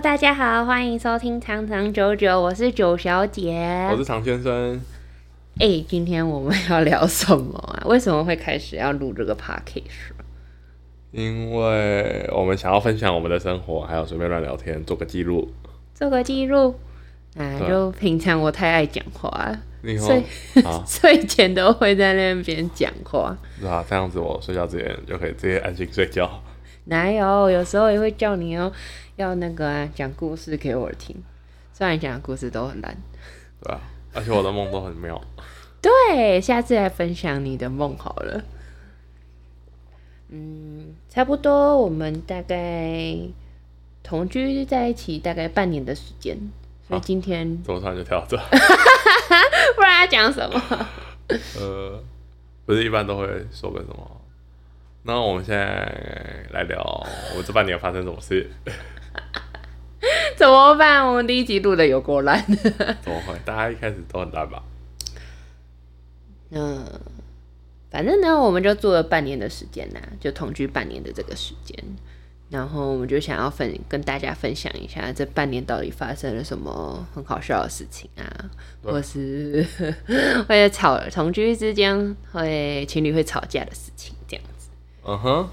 Hello，大家好，欢迎收听长长久久，我是九小姐，我是常先生。哎，今天我们要聊什么啊？为什么会开始要录这个 podcast？因为我们想要分享我们的生活，还有随便乱聊天，做个记录。做个记录，啊，就平常我太爱讲话，睡 睡前都会在那边讲话。是啊，这样子我睡觉之前就可以直接安心睡觉。哪有？有时候也会叫你要要那个讲故事给我听，虽然讲的故事都很烂。对啊，而且我的梦都很妙。对，下次来分享你的梦好了。嗯，差不多，我们大概同居在一起大概半年的时间，所以今天早上就跳这，不然要讲什么？呃，不是一般都会说个什么？那我们现在来聊，我们这半年发生什么事？怎么办？我们第一集录的有够烂，怎么会？大家一开始都很烂吧？嗯，反正呢，我们就做了半年的时间呐，就同居半年的这个时间，然后我们就想要分跟大家分享一下这半年到底发生了什么很好笑的事情啊，或是 会吵同居之间会情侣会吵架的事情，这样子。嗯哼，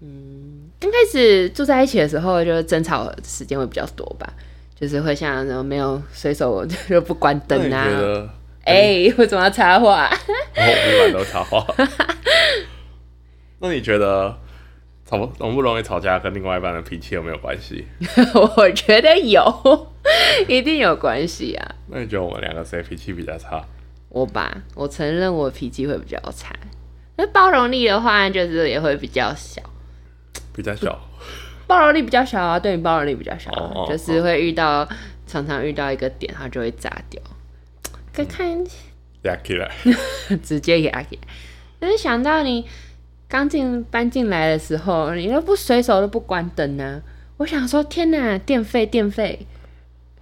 嗯，刚开始住在一起的时候，就争吵时间会比较多吧，就是会像什么没有随手就不关灯啊。哎，为什么要插话？我每晚都插话。那你觉得吵容不容易吵架跟另外一半的脾气有没有关系？我觉得有，一定有关系啊。那你觉得我们两个谁脾气比较差？我吧，我承认我脾气会比较差。那包容力的话，就是也会比较小。比较小。包容力比较小啊，对你包容力比较小，就是会遇到常常遇到一个点，它就会炸掉。可看，压起来，直接压起来。但是想到你刚进搬进来的时候，你都不随手都不关灯呢。我想说，天哪，电费电费。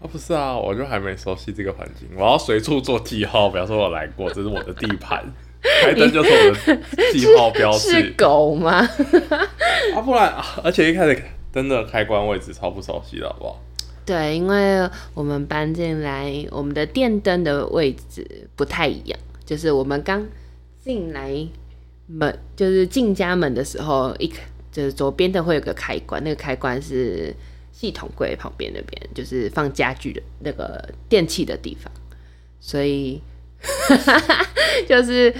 啊，不是啊，我就还没熟悉这个环境，我要随处做记号，表示我来过，这是我的地盘。开灯就是我的记号标志。是狗吗？啊，不然，而且一开始灯的开关位置超不熟悉的，好不好？对，因为我们搬进来，我们的电灯的位置不太一样。就是我们刚进来门，就是进家门的时候，一就是左边的会有个开关，那个开关是系统柜旁边那边，就是放家具的那个电器的地方。所以 就是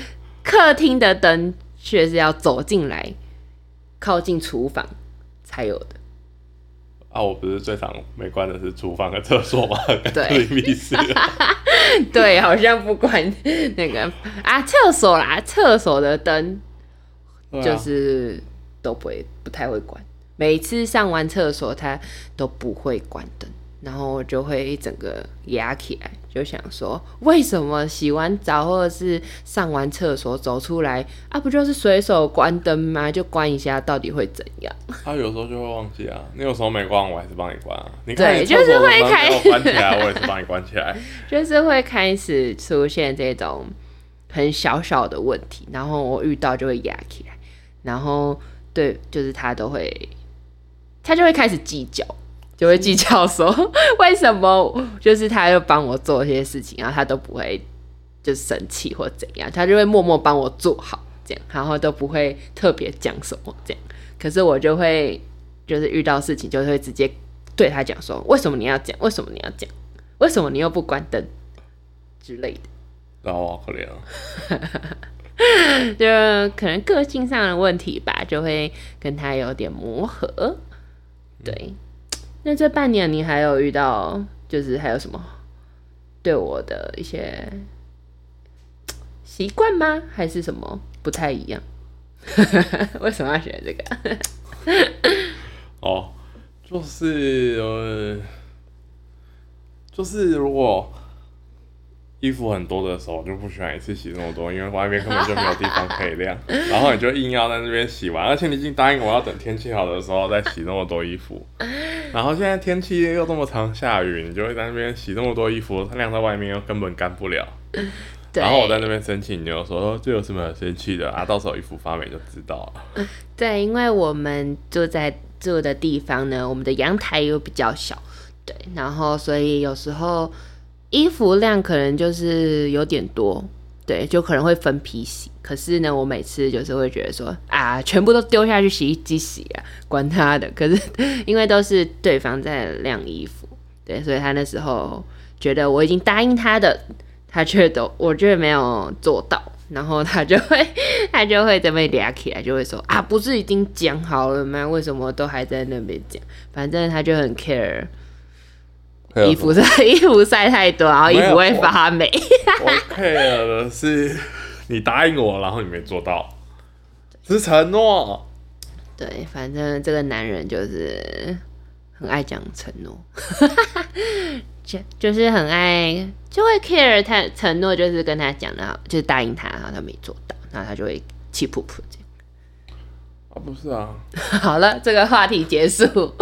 客厅的灯却是要走进来，靠近厨房才有的。啊，我不是最常没关的是厨房和厕所吗？对，密室。对，好像不关那个啊，厕所啦，厕所的灯就是都不会，不太会关。每次上完厕所，他都不会关灯。然后我就会一整个压起来，就想说，为什么洗完澡或者是上完厕所走出来啊，不就是随手关灯吗？就关一下，到底会怎样？他有时候就会忘记啊。你有时候没关，我还是帮你关啊。你对，就是会开始关起来，我也是帮你关起来。就是会开始出现这种很小小的问题，然后我遇到就会压起来，然后对，就是他都会，他就会开始计较。就会计较说，为什么就是他又帮我做一些事情，然后他都不会就生气或怎样，他就会默默帮我做好这样，然后都不会特别讲什么这样。可是我就会就是遇到事情就会直接对他讲说，为什么你要讲？为什么你要讲？为什么你又不关灯之类的？那我可怜啊，就可能个性上的问题吧，就会跟他有点磨合，对。那这半年你还有遇到，就是还有什么对我的一些习惯吗？还是什么不太一样？为什么要选这个？哦，就是呃，就是如果。衣服很多的时候，我就不喜欢一次洗那么多，因为外面根本就没有地方可以晾。然后你就硬要在那边洗完，而且你已经答应我要等天气好的时候再洗那么多衣服。然后现在天气又这么长下雨，你就会在那边洗那么多衣服，它晾在外面又根本干不了。然后我在那边生气，你就说哦这有什么生气的啊？到时候衣服发霉就知道了。对，因为我们住在住的地方呢，我们的阳台又比较小，对，然后所以有时候衣服量可能就是有点多，对，就可能会分批洗。可是呢，我每次就是会觉得说啊，全部都丢下去洗衣机洗啊，管他的。可是因为都是对方在晾衣服，对，所以他那时候觉得我已经答应他的，他却都我觉得没有做到，然后他就会 他就会这边俩起来，就会说啊，不是已经讲好了吗？为什么都还在那边讲？反正他就很 care 衣服晒 衣服晒太多，然后衣服会发霉。我 care 的是你答应我，然后你没做到，是承诺。对，反正这个男人就是很爱讲承诺，就就是很爱就会 care 他承诺，就是跟他讲的，就是答应他，然后他没做到，然后他就会气噗噗这样。啊，不是啊，好了，这个话题结束。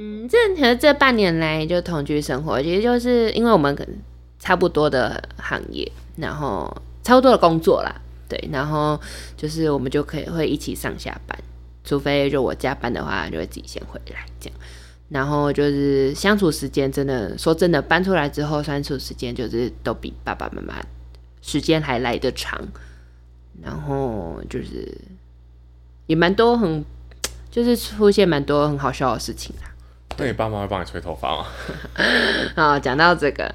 嗯，这可能这半年来就同居生活，其实就是因为我们可能差不多的行业，然后差不多的工作啦，对，然后就是我们就可以会一起上下班，除非就我加班的话，就会自己先回来这样。然后就是相处时间，真的说真的，搬出来之后相处时间就是都比爸爸妈妈时间还来得长，然后就是也蛮多很，就是出现蛮多很好笑的事情啦。那你爸妈会帮你吹头发吗？啊，讲到这个，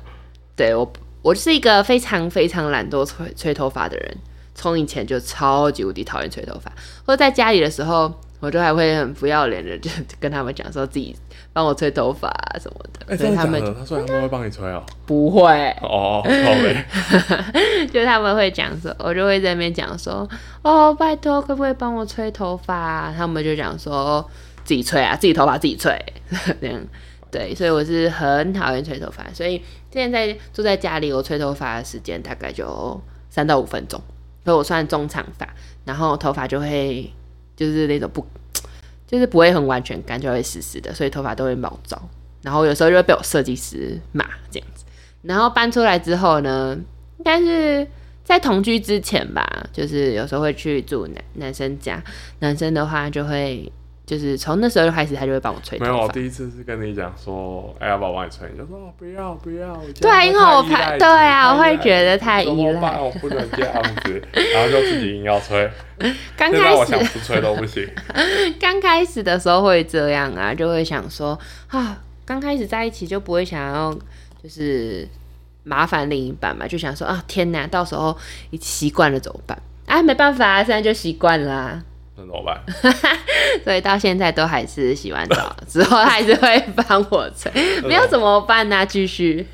对我，我是一个非常非常懒惰吹吹头发的人，从以前就超级无敌讨厌吹头发，或者在家里的时候，我都还会很不要脸的，就跟他们讲说自己帮我吹头发啊什么的，哎、所以他们他说他们会帮你吹哦。不会，哦，好嘞。就他们会讲说，我就会在那边讲说，哦，拜托，可不可以帮我吹头发、啊？他们就讲说自己吹啊，自己头发自己吹，这样。对，所以我是很讨厌吹头发，所以现在住在家里，我吹头发的时间大概就三到五分钟，所以我算中长发，然后头发就会就是那种不，就是不会很完全干，就会湿湿的，所以头发都会毛躁，然后有时候就会被我设计师骂这样子。然后搬出来之后呢，应该是在同居之前吧，就是有时候会去住男男生家，男生的话就会就是从那时候就开始，他就会帮我吹没有，我第一次是跟你讲说，哎、要不要帮你吹？你就说哦不要不要。我这对啊，因为我怕对啊，我会觉得太依？赖。我不能这样子，然后就自己硬要吹。刚开始我想不吹都不行。刚开始的时候会这样啊，就会想说啊，刚开始在一起就不会想要就是麻烦另一半嘛，就想说啊，天哪，到时候一习惯了怎么办？啊，没办法啊，现在就习惯啦、那怎么办？所以到现在都还是洗完澡之后还是会帮我吹，没有怎么办呢、继续。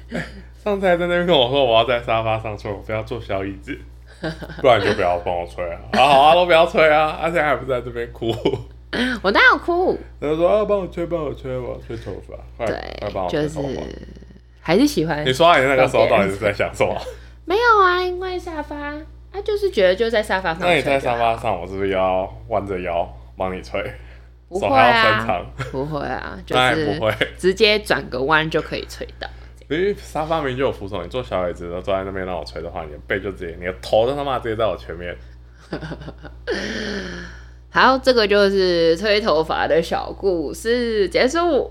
上次还在那边跟我说我要在沙发上吹，我不要坐小椅子，不然你就不要帮我吹啊！好好啊，都不要吹啊！他、现在还不是在这边哭，我哪有哭？他就说啊，帮我吹，帮我吹，我要吹头发，快快帮对，就是我吹头发。还是喜欢你。说你那个时候到底是在想什么？没有啊，因为沙发，他就是觉得就在沙发上。那你在沙发上，我是不是要弯着腰帮你吹？不会啊，不会啊，就是不会。直接转个弯就可以吹到。因为沙发明明就有扶手，你坐小椅子，然后坐在那边让我吹的话，你的背就直接，你的头都他妈直接在我前面。好，这个就是吹头发的小故事结束。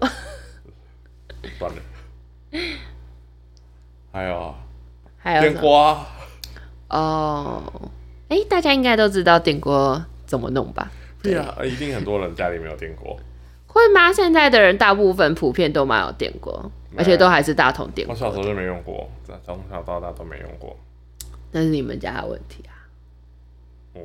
算了。还有还有什哦，哎、大家应该都知道电锅怎么弄吧？对啊，一定很多人家里没有电锅。会吗？现在的人大部分普遍都蛮有电锅，而且都还是大同电锅。我小时候就没用过，从小到大都没用过。那是你们家的问题啊。嗯，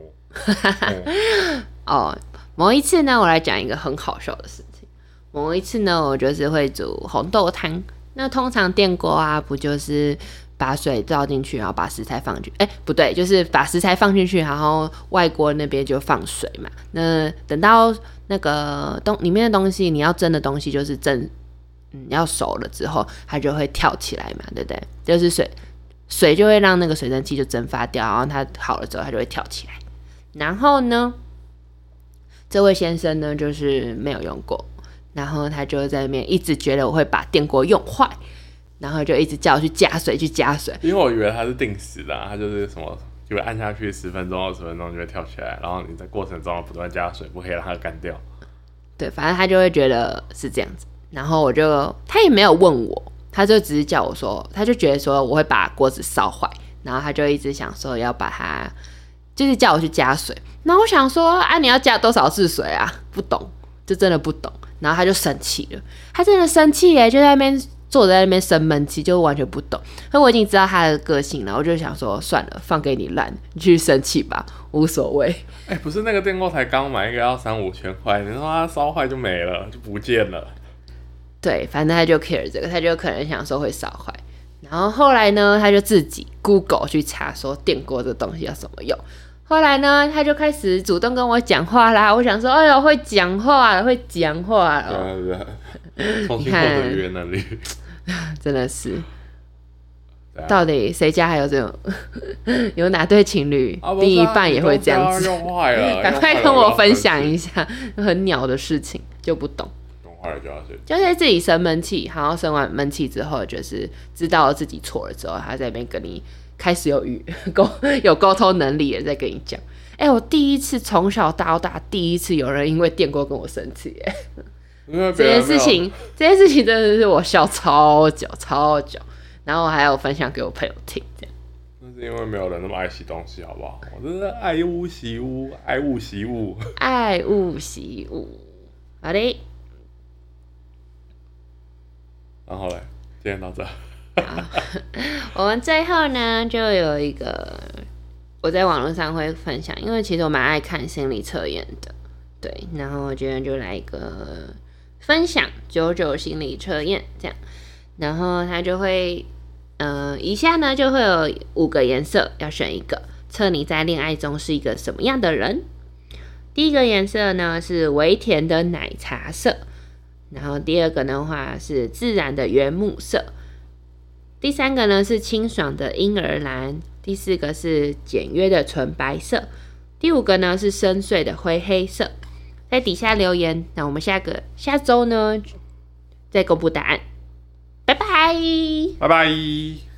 嗯 哦，某一次呢，我来讲一个很好笑的事情。某一次呢，我就是会煮红豆汤。那通常电锅啊，不就是把水倒进去，然后把食材放进去？哎、不对，就是把食材放进去，然后外锅那边就放水嘛。那等到那个东里面的东西，你要蒸的东西就是蒸，嗯，要熟了之后，它就会跳起来嘛，对不对？就是水水就会让那个水蒸气就蒸发掉，然后它好了之后，它就会跳起来。然后呢，这位先生呢，就是没有用过，然后他就在那边一直觉得我会把电锅用坏，然后就一直叫我去加水，去加水。因为我以为它是定时的、啊，它就是什么，就会按下去十分钟、二十分钟就会跳起来，然后你在过程中不断加水，不可以让它干掉。对，反正他就会觉得是这样子。然后我就他也没有问我，他就只是叫我说，他就觉得说我会把锅子烧坏，然后他就一直想说要把它，就是叫我去加水。那我想说啊，你要加多少次水啊？不懂，就真的不懂。然后他就生气了，他真的生气耶，就在那边坐在那边生闷气，就完全不懂。可我已经知道他的个性了，我就想说算了，放给你烂，你去生气吧，无所谓。哎、不是那个电锅才刚买一个要三五千块，你说它烧坏就没了，就不见了。对，反正他就 care 这个，他就可能想说会烧坏。然后后来呢，他就自己 Google 去查说电锅这东西要怎么用。后来呢，他就开始主动跟我讲话啦。我想说，哎呦，会讲话了，会讲话了，对啊对啊，重新获得语言能力。真的是。啊到底谁家还有这种？有哪对情侣另一半也会这样子？赶快跟我分享一下很鸟的事情，就不懂。用坏了就要生气。就是自己生闷气，然后生完闷气之后，就是知道自己错了之后，他在那边跟你开始有语 沟有沟通能力，也在跟你讲。哎、我第一次从小到大第一次有人因为电锅跟我生气，哎，这件事情这件事情真的是我笑超久超久，然后我还有分享给我朋友听，这样。那是因为没有人那么爱惜东西，好不好？我真是爱屋及乌，爱物惜物。爱物惜物，好的，然后嘞，今天到这。我们最后呢，就有一个我在网络上会分享，因为其实我蛮爱看心理测验的，对，然后我觉得就来一个分享九九心理测验这样，然后它就会，呃，以下呢就会有五个颜色，要选一个，测你在恋爱中是一个什么样的人。第一个颜色呢是微甜的奶茶色，然后第二个的话是自然的原木色。第三个呢是清爽的婴儿蓝，第四个是简约的纯白色，第五个呢是深邃的灰黑色。在底下留言，那我们下个下周呢再公布答案。拜拜。拜拜。